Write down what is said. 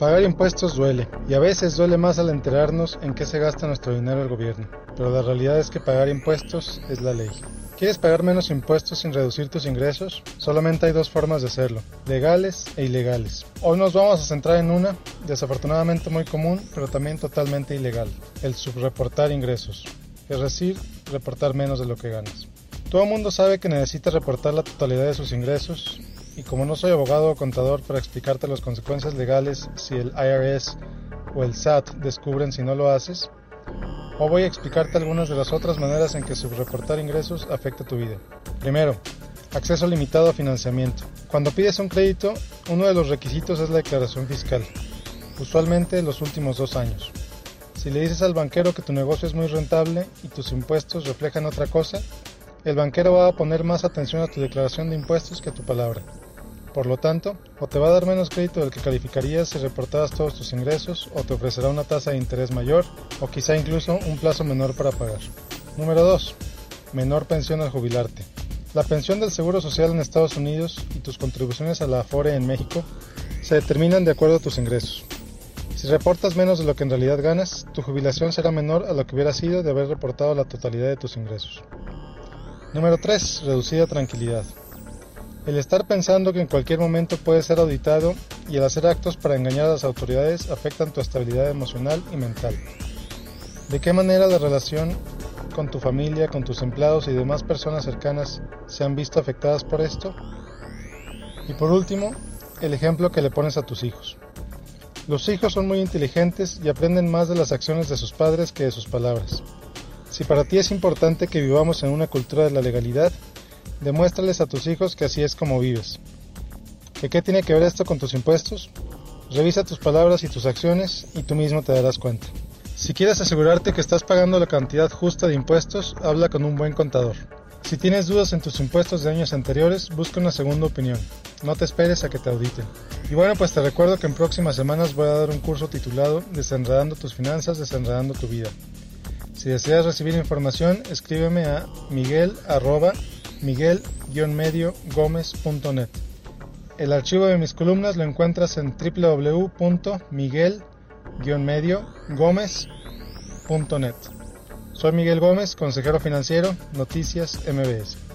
Pagar impuestos duele, y a veces duele más al enterarnos en qué se gasta nuestro dinero el gobierno, pero la realidad es que pagar impuestos es la ley. ¿Quieres pagar menos impuestos sin reducir tus ingresos? Solamente hay dos formas de hacerlo, legales e ilegales. Hoy nos vamos a centrar en una, desafortunadamente muy común, pero también totalmente ilegal, el subreportar ingresos, es decir, reportar menos de lo que ganas. Todo el mundo sabe que necesita reportar la totalidad de sus ingresos y como no soy abogado o contador para explicarte las consecuencias legales si el IRS o el SAT descubren si no lo haces, o voy a explicarte algunas de las otras maneras en que subreportar ingresos afecta tu vida. Primero, acceso limitado a financiamiento. Cuando pides un crédito, uno de los requisitos es la declaración fiscal, usualmente los últimos dos años. Si le dices al banquero que tu negocio es muy rentable y tus impuestos reflejan otra cosa, el banquero va a poner más atención a tu declaración de impuestos que a tu palabra. Por lo tanto, o te va a dar menos crédito del que calificarías si reportaras todos tus ingresos, o te ofrecerá una tasa de interés mayor, o quizá incluso un plazo menor para pagar. Número 2. Menor pensión al jubilarte. La pensión del Seguro Social en Estados Unidos y tus contribuciones a la AFORE en México se determinan de acuerdo a tus ingresos. Si reportas menos de lo que en realidad ganas, tu jubilación será menor a lo que hubiera sido de haber reportado la totalidad de tus ingresos. Número 3. Reducida tranquilidad. El estar pensando que en cualquier momento puedes ser auditado y el hacer actos para engañar a las autoridades afectan tu estabilidad emocional y mental. ¿De qué manera la relación con tu familia, con tus empleados y demás personas cercanas se han visto afectadas por esto? Y por último, el ejemplo que le pones a tus hijos. Los hijos son muy inteligentes y aprenden más de las acciones de sus padres que de sus palabras. Si para ti es importante que vivamos en una cultura de la legalidad, Demuéstrales a tus hijos que así es como vives. ¿De qué tiene que ver esto con tus impuestos? Revisa tus palabras y tus acciones y tú mismo te darás cuenta. Si quieres asegurarte que estás pagando la cantidad justa de impuestos, habla con un buen contador. Si tienes dudas en tus impuestos de años anteriores, busca una segunda opinión. No te esperes a que te auditen. Y bueno, pues te recuerdo que en próximas semanas voy a dar un curso titulado Desenredando tus finanzas, desenredando tu vida. Si deseas recibir información, escríbeme a miguel miguel-medio-gómez.net. El archivo de mis columnas lo encuentras en www.miguel-medio-gómez.net. Soy Miguel Gómez, consejero financiero, Noticias MBS.